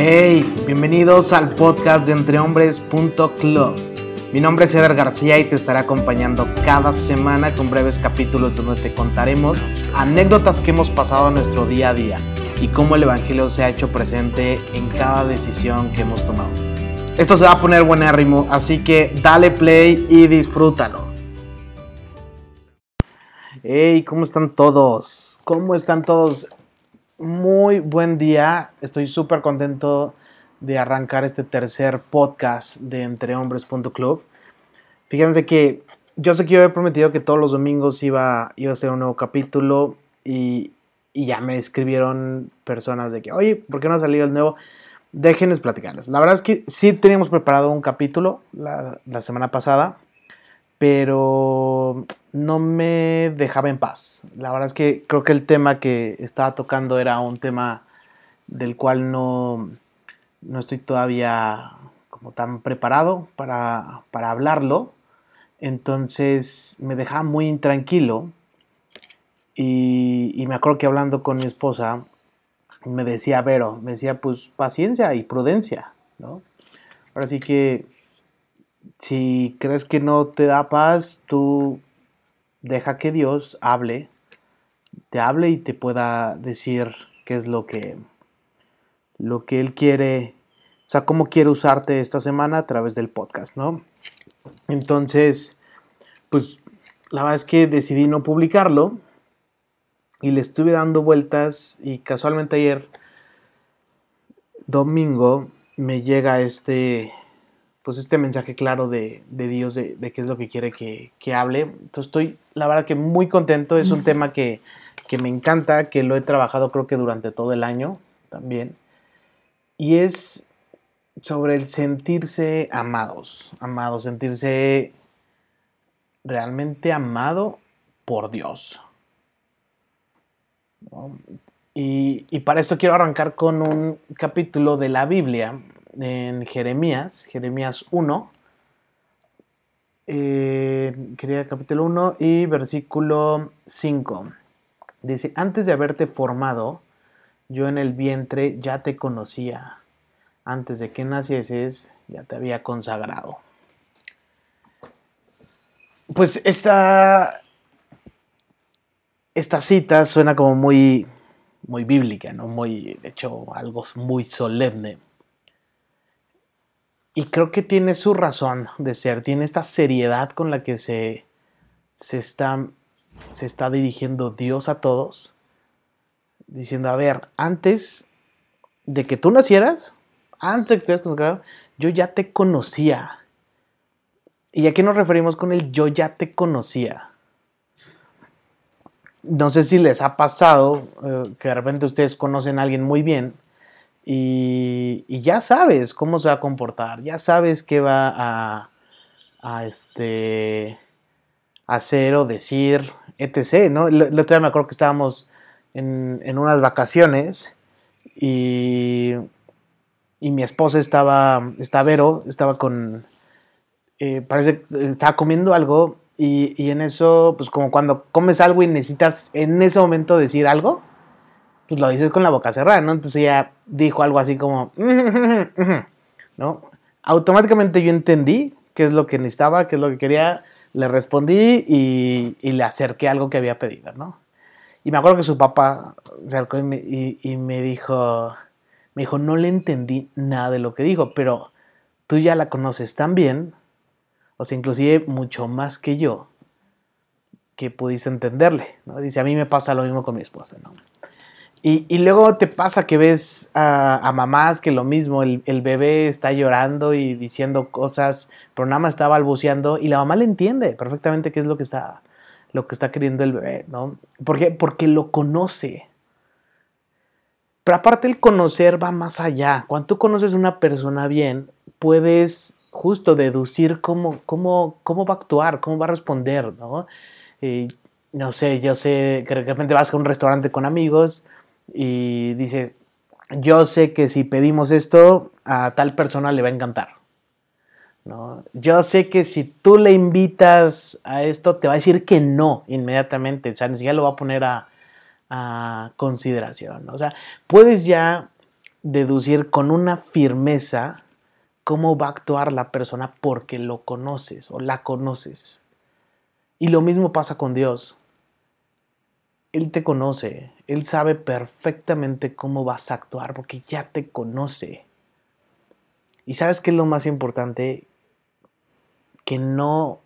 Hey, bienvenidos al podcast de entrehombres.club. Mi nombre es Eder García y te estaré acompañando cada semana con breves capítulos donde te contaremos anécdotas que hemos pasado en nuestro día a día y cómo el Evangelio se ha hecho presente en cada decisión que hemos tomado. Esto se va a poner buenérrimo, así que dale play y disfrútalo. Hey, ¿cómo están todos? ¿Cómo están todos? Muy buen día. Estoy súper contento de arrancar este tercer podcast de entrehombres.club. Fíjense que yo sé que yo había prometido que todos los domingos iba, iba a ser un nuevo capítulo y, y ya me escribieron personas de que, oye, ¿por qué no ha salido el nuevo? Déjenles platicarles. La verdad es que sí teníamos preparado un capítulo la, la semana pasada, pero no me dejaba en paz. La verdad es que creo que el tema que estaba tocando era un tema del cual no, no estoy todavía como tan preparado para, para hablarlo. Entonces me dejaba muy intranquilo y, y me acuerdo que hablando con mi esposa me decía, Vero, me decía pues paciencia y prudencia, ¿no? Ahora sí que si crees que no te da paz, tú deja que Dios hable, te hable y te pueda decir qué es lo que, lo que Él quiere, o sea, cómo quiere usarte esta semana a través del podcast, ¿no? Entonces, pues la verdad es que decidí no publicarlo y le estuve dando vueltas y casualmente ayer, domingo, me llega este, pues este mensaje claro de, de Dios de, de, qué es lo que quiere que, que, hable. Entonces estoy, la verdad que muy contento, es un tema que, que, me encanta, que lo he trabajado creo que durante todo el año también. Y es sobre el sentirse amados, amados, sentirse realmente amado por Dios. Y, y para esto quiero arrancar con un capítulo de la Biblia en Jeremías, Jeremías 1, eh, capítulo 1 y versículo 5. Dice, antes de haberte formado, yo en el vientre ya te conocía, antes de que nacieses ya te había consagrado. Pues esta, esta cita suena como muy, muy bíblica, ¿no? Muy, de hecho, algo muy solemne. Y creo que tiene su razón de ser, tiene esta seriedad con la que se, se, está, se está dirigiendo Dios a todos, diciendo, a ver, antes de que tú nacieras, antes de que tú hayas consagrado, yo ya te conocía. ¿Y a qué nos referimos con el yo ya te conocía? No sé si les ha pasado eh, que de repente ustedes conocen a alguien muy bien y, ya sabes cómo se va a comportar, ya sabes qué va a, a este, hacer o decir, etc. ¿no? El, otro día me acuerdo que estábamos en, en unas vacaciones y, y, mi esposa estaba, está Vero, estaba con, eh, parece, estaba comiendo algo y, y en eso, pues como cuando comes algo y necesitas en ese momento decir algo pues lo dices con la boca cerrada, ¿no? Entonces ella dijo algo así como, ¿no? Automáticamente yo entendí qué es lo que necesitaba, qué es lo que quería, le respondí y, y le acerqué algo que había pedido, ¿no? Y me acuerdo que su papá se acercó y me, y, me dijo, me dijo, no le entendí nada de lo que dijo, pero tú ya la conoces tan bien, o sea, inclusive mucho más que yo, que pudiste entenderle, ¿no? Dice, a mí me pasa lo mismo con mi esposa, ¿no? Y, luego te pasa que ves a, mamás que lo mismo, el, bebé está llorando y diciendo cosas, pero nada más está balbuceando y la mamá le entiende perfectamente qué es lo que está, lo que está queriendo el bebé, ¿no? ¿Por qué? Porque lo conoce. Pero aparte el conocer va más allá. Cuando tú conoces a una persona bien, puedes justo deducir cómo, cómo, cómo va a actuar, cómo va a responder, ¿no? No sé, yo sé que de repente vas a un restaurante con amigos, y dice, yo sé que si pedimos esto, a tal persona le va a encantar. ¿no? Yo sé que si tú le invitas a esto, te va a decir que no inmediatamente, o sea, ni siquiera lo va a poner a, consideración. ¿no? O sea, puedes ya deducir con una firmeza cómo va a actuar la persona porque lo conoces o la conoces. Y lo mismo pasa con Dios. Él te conoce, Él sabe perfectamente cómo vas a actuar porque ya te conoce. Y sabes qué es lo más importante? Que no,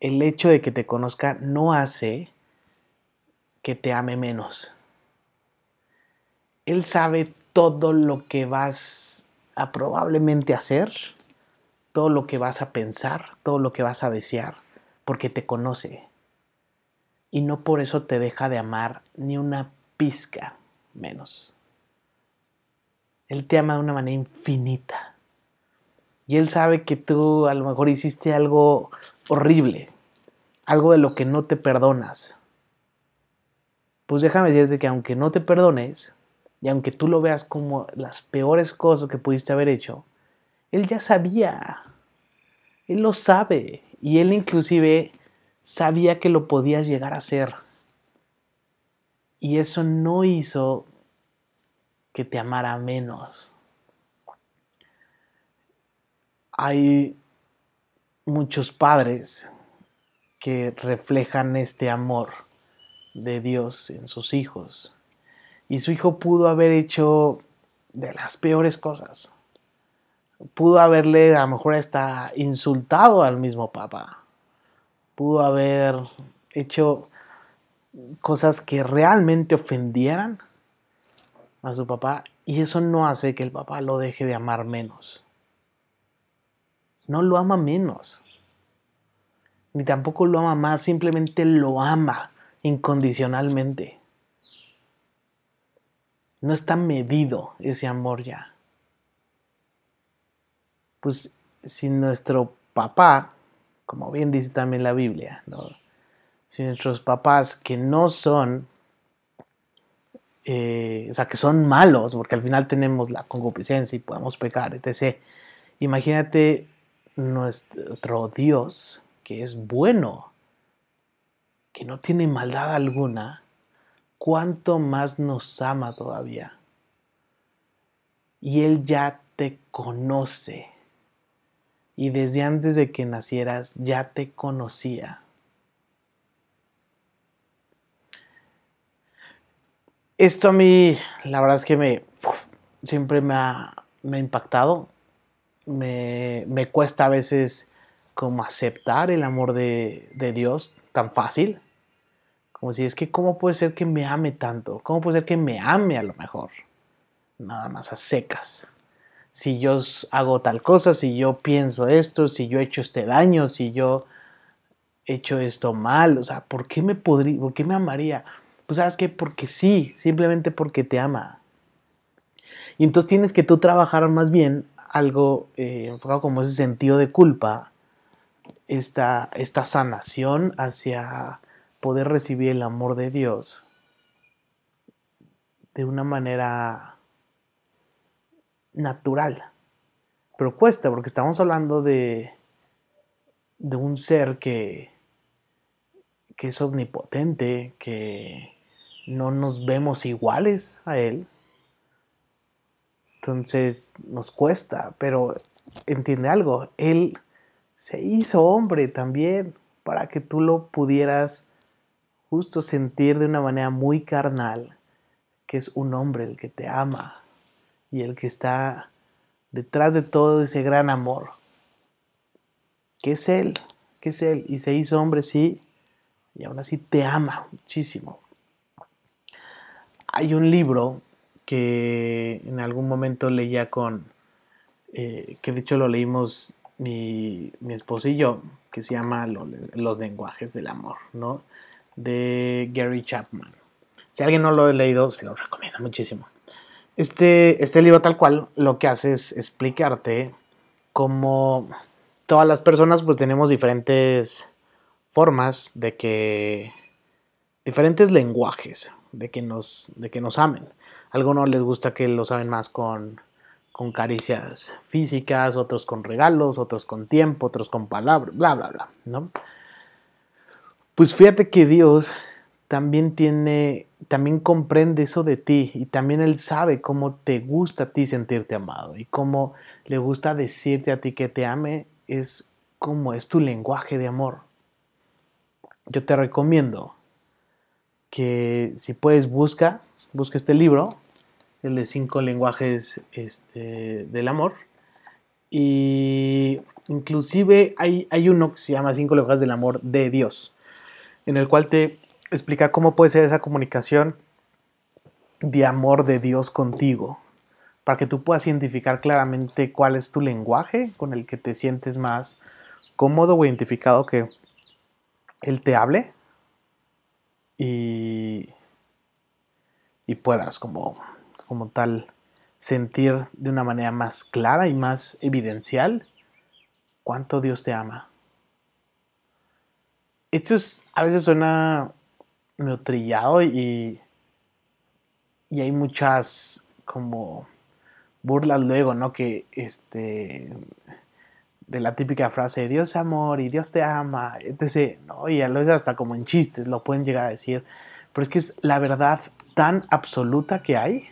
el hecho de que te conozca no hace que te ame menos. Él sabe todo lo que vas a probablemente hacer, todo lo que vas a pensar, todo lo que vas a desear, porque te conoce. Y no por eso te deja de amar ni una pizca menos. Él te ama de una manera infinita. Y Él sabe que tú a lo mejor hiciste algo horrible, algo de lo que no te perdonas. Pues déjame decirte que aunque no te perdones, y aunque tú lo veas como las peores cosas que pudiste haber hecho, Él ya sabía. Él lo sabe. Y Él inclusive sabía que lo podías llegar a hacer. Y eso no hizo que te amara menos. Hay muchos padres que reflejan este amor de Dios en sus hijos y su hijo pudo haber hecho de las peores cosas. Pudo haberle a lo mejor hasta insultado al mismo papá. Pudo haber hecho cosas que realmente ofendieran a su papá y eso no hace que el papá lo deje de amar menos. No lo ama menos. Ni tampoco lo ama más, simplemente lo ama incondicionalmente. No está medido ese amor ya. Pues si nuestro papá, como bien dice también la Biblia, si nuestros papás que no son, eh, o sea, que son malos, porque al final tenemos la concupiscencia y podemos pecar, etc. Imagínate nuestro Dios, que es bueno, que no tiene maldad alguna, cuánto más nos ama todavía. Y Él ya te conoce. Y desde antes de que nacieras ya te conocía. Esto a mí, la verdad es que me siempre me ha, impactado. Me, cuesta a veces como aceptar el amor de, de Dios tan fácil como si es que, ¿cómo puede ser que me ame tanto? ¿Cómo puede ser que me ame a lo mejor? Nada más a secas. Si yo hago tal cosa, si yo pienso esto, si yo he hecho este daño, si yo he hecho esto mal, o sea, ¿por qué me podría, por qué me amaría? Pues sabes que porque sí, simplemente porque te ama. Y entonces tienes que tú trabajar más bien algo eh, enfocado como ese sentido de culpa, esta, esta sanación hacia poder recibir el amor de Dios de una manera natural. Pero cuesta porque estamos hablando de, de un ser que, que es omnipotente, que no nos vemos iguales a Él. Entonces nos cuesta, pero entiende algo, Él se hizo hombre también para que tú lo pudieras justo sentir de una manera muy carnal que es un hombre el que te ama y el que está detrás de todo ese gran amor. Que es Él, que es Él. Y se hizo hombre, sí, y aún así te ama muchísimo. Hay un libro que en algún momento leía con, eh, que de hecho lo leímos mi, mi esposo y yo, que se llama Los lenguajes del amor, ¿no? de Gary Chapman. Si alguien no lo ha leído, se lo recomiendo muchísimo. Este, este libro tal cual lo que hace es explicarte cómo todas las personas pues tenemos diferentes formas de que diferentes lenguajes de que nos de que nos amen. Algunos les gusta que los amen más con con caricias físicas, otros con regalos, otros con tiempo, otros con palabras, bla bla bla, ¿no? Pues fíjate que Dios también tiene, también comprende eso de ti y también Él sabe cómo te gusta a ti sentirte amado y cómo le gusta decirte a ti que te ame, es como es tu lenguaje de amor. Yo te recomiendo que si puedes busca, busca este libro, el de cinco lenguajes este, del amor. Y inclusive hay, hay uno que se llama cinco lenguajes del amor de Dios, en el cual te explica cómo puede ser esa comunicación de amor de Dios contigo, para que tú puedas identificar claramente cuál es tu lenguaje con el que te sientes más cómodo o identificado que Él te hable y, y puedas como, como tal sentir de una manera más clara y más evidencial cuánto Dios te ama. Esto es, a veces suena medio trillado y, y hay muchas como burlas luego, ¿no? Que este de la típica frase Dios amor y Dios te ama, etc. ¿no? Y a veces hasta como en chistes lo pueden llegar a decir. Pero es que es la verdad tan absoluta que hay,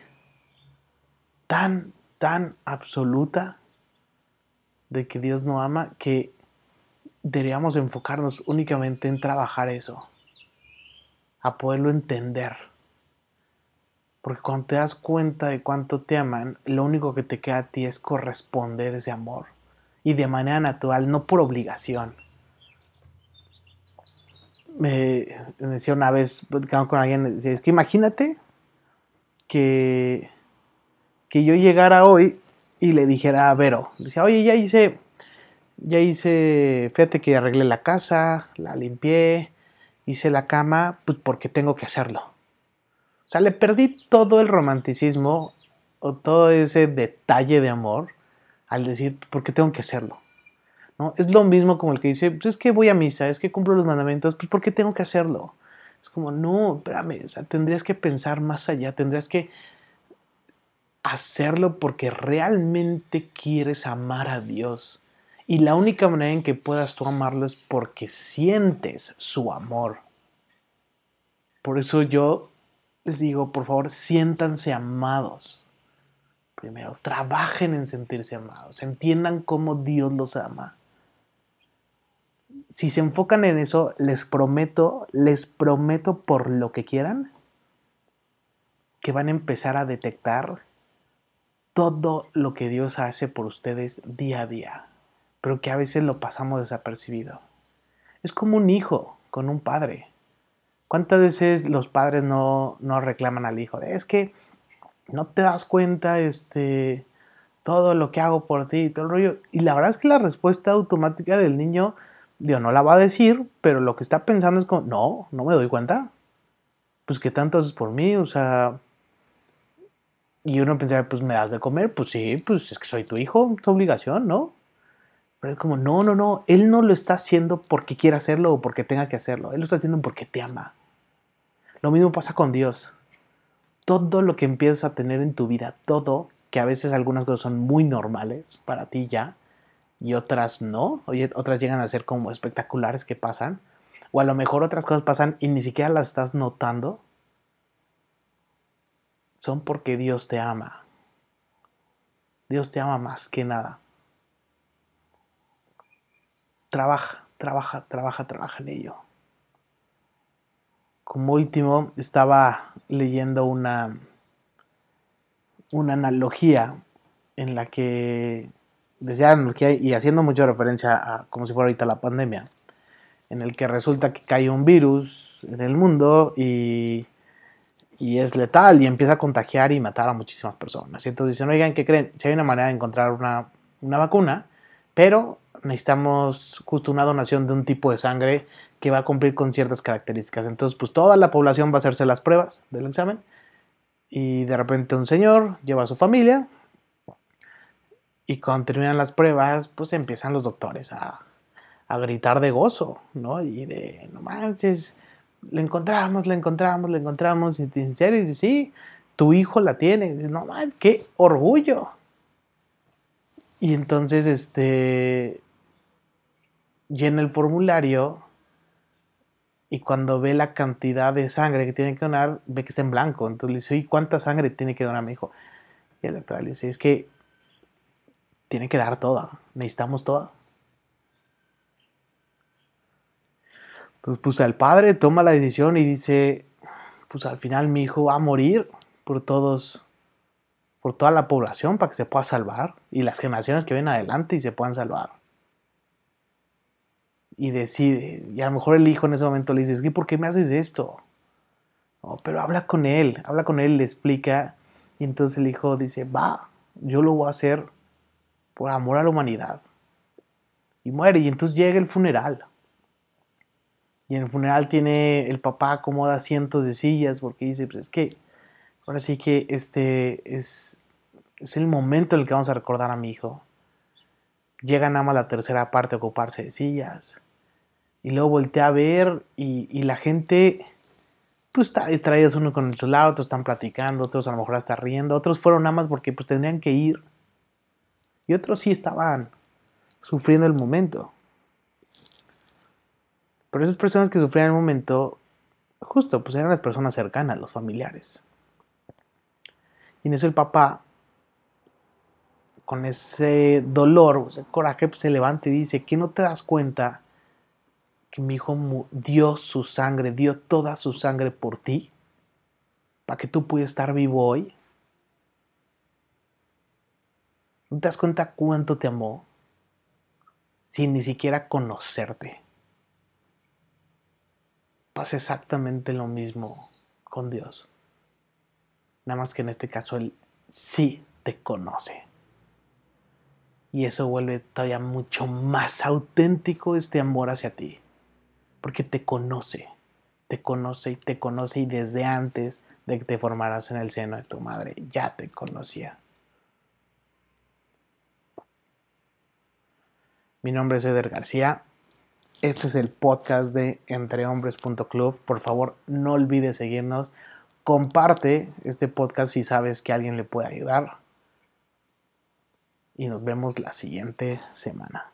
tan, tan absoluta de que Dios no ama, que deberíamos enfocarnos únicamente en trabajar eso a poderlo entender. Porque cuando te das cuenta de cuánto te aman, lo único que te queda a ti es corresponder ese amor. Y de manera natural, no por obligación. Me decía una vez, con alguien, es que imagínate que, que yo llegara hoy y le dijera a Vero, decía, oye, ya hice, ya hice, fíjate que arreglé la casa, la limpié, hice la cama, pues porque tengo que hacerlo. O sea, le perdí todo el romanticismo o todo ese detalle de amor al decir, porque tengo que hacerlo. ¿No? Es lo mismo como el que dice, pues es que voy a misa, es que cumplo los mandamientos, pues porque tengo que hacerlo. Es como, no, espérame, o sea, tendrías que pensar más allá, tendrías que hacerlo porque realmente quieres amar a Dios. Y la única manera en que puedas tú amarlo es porque sientes su amor. Por eso yo les digo, por favor, siéntanse amados. Primero, trabajen en sentirse amados, entiendan cómo Dios los ama. Si se enfocan en eso, les prometo, les prometo por lo que quieran, que van a empezar a detectar todo lo que Dios hace por ustedes día a día pero que a veces lo pasamos desapercibido. Es como un hijo con un padre. ¿Cuántas veces los padres no, no reclaman al hijo? es que no te das cuenta este, todo lo que hago por ti y todo el rollo. Y la verdad es que la respuesta automática del niño, Dios no la va a decir, pero lo que está pensando es como, no, no me doy cuenta. Pues que tanto haces por mí, o sea... Y uno pensaría, pues me das de comer, pues sí, pues es que soy tu hijo, tu obligación, ¿no? Pero es como, no, no, no, Él no lo está haciendo porque quiera hacerlo o porque tenga que hacerlo. Él lo está haciendo porque te ama. Lo mismo pasa con Dios. Todo lo que empiezas a tener en tu vida, todo, que a veces algunas cosas son muy normales para ti ya, y otras no, otras llegan a ser como espectaculares que pasan, o a lo mejor otras cosas pasan y ni siquiera las estás notando, son porque Dios te ama. Dios te ama más que nada trabaja, trabaja, trabaja, trabaja en ello. Como último, estaba leyendo una, una analogía en la que, decía analogía y haciendo mucha referencia a como si fuera ahorita la pandemia, en el que resulta que cae un virus en el mundo y, y es letal y empieza a contagiar y matar a muchísimas personas. Y entonces dicen, oigan, ¿qué creen? Si hay una manera de encontrar una, una vacuna, pero necesitamos justo una donación de un tipo de sangre que va a cumplir con ciertas características. Entonces, pues toda la población va a hacerse las pruebas del examen y de repente un señor lleva a su familia y cuando terminan las pruebas, pues empiezan los doctores a, gritar de gozo, ¿no? Y de, no manches, le encontramos, le encontramos, le encontramos, y en serio, y sí, tu hijo la tiene, y no manches, qué orgullo. Y entonces, este, llena el formulario y cuando ve la cantidad de sangre que tiene que donar, ve que está en blanco. Entonces le dice, ¿y cuánta sangre tiene que donar mi hijo? Y el doctor le dice, es que tiene que dar toda, necesitamos toda. Entonces, pues el padre toma la decisión y dice, pues al final mi hijo va a morir por todos, por toda la población para que se pueda salvar y las generaciones que vienen adelante y se puedan salvar y decide. Y a lo mejor el hijo en ese momento le dice, ¿por qué me haces esto? No, pero habla con él, habla con él, le explica. Y entonces el hijo dice, va, yo lo voy a hacer por amor a la humanidad. Y muere. Y entonces llega el funeral. Y en el funeral tiene el papá acomoda cientos de sillas porque dice, pues es que ahora sí que este es, es el momento en el que vamos a recordar a mi hijo. Llega nada la tercera parte a ocuparse de sillas. Y luego volteé a ver y, la gente pues está distraídos uno con el celular, otros están platicando, otros a lo mejor están riendo, otros fueron nada más porque pues tendrían que ir. Y otros sí estaban sufriendo el momento. Pero esas personas que sufrían el momento, justo, pues eran las personas cercanas, los familiares. Y en eso el papá, con ese dolor, ese coraje, pues se levanta y dice, ¿qué no te das cuenta que mi hijo dio su sangre, dio toda su sangre por ti, para que tú pudieras estar vivo hoy. ¿No te das cuenta cuánto te amó? Sin ni siquiera conocerte. Pasa exactamente lo mismo con Dios. Nada más que en este caso Él sí te conoce. Y eso vuelve todavía mucho más auténtico este amor hacia ti porque te conoce, te conoce y te conoce y desde antes de que te formaras en el seno de tu madre ya te conocía. Mi nombre es Eder García. Este es el podcast de entrehombres.club. Por favor, no olvides seguirnos. Comparte este podcast si sabes que alguien le puede ayudar. Y nos vemos la siguiente semana.